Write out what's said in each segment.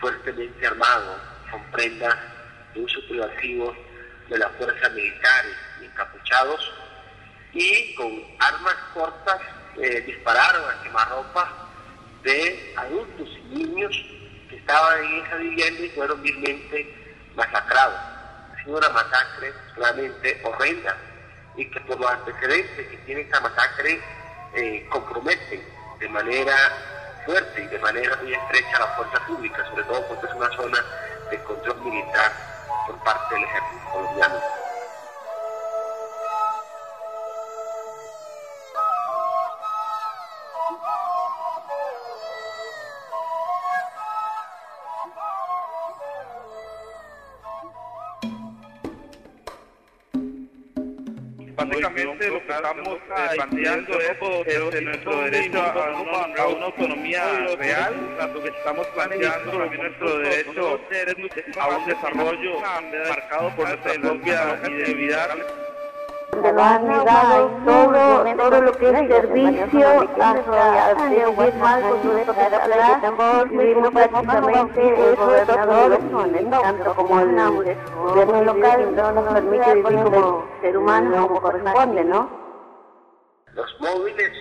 fuertemente armado, con prendas de uso privativo de las fuerzas militares encapuchados, y con armas cortas eh, dispararon a quemarropa de adultos y niños que estaban en esa vivienda y fueron vilmente masacrados. Ha sido una masacre realmente horrenda y que por los antecedentes que tiene esta masacre eh, comprometen de manera fuerte y de manera muy estrecha a la fuerza pública, sobre todo básicamente lo que estamos planteando es de nuestro derecho a una, autonomía real, tanto que estamos planteando también nuestro derecho a un desarrollo marcado por nuestra propia identidad nos han negado todo, todo lo que es servicio hasta seguir mal con nuestra atrás, vivimos prácticamente el gobernador, tanto como el gobierno local no nos permite vivir como ser humano como corresponde, ¿no? Los móviles,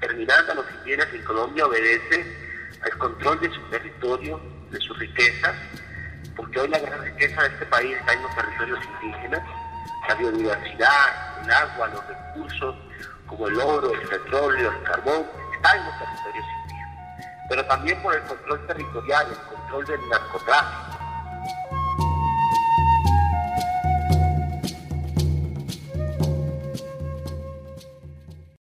terminando los indígenas en Colombia obedecen al control de su territorio, de sus riquezas, porque hoy la gran riqueza de este país está en los territorios indígenas la biodiversidad, el agua, los recursos como el oro, el petróleo, el carbón, están en los territorios indígenas. Pero también por el control territorial, el control del narcotráfico.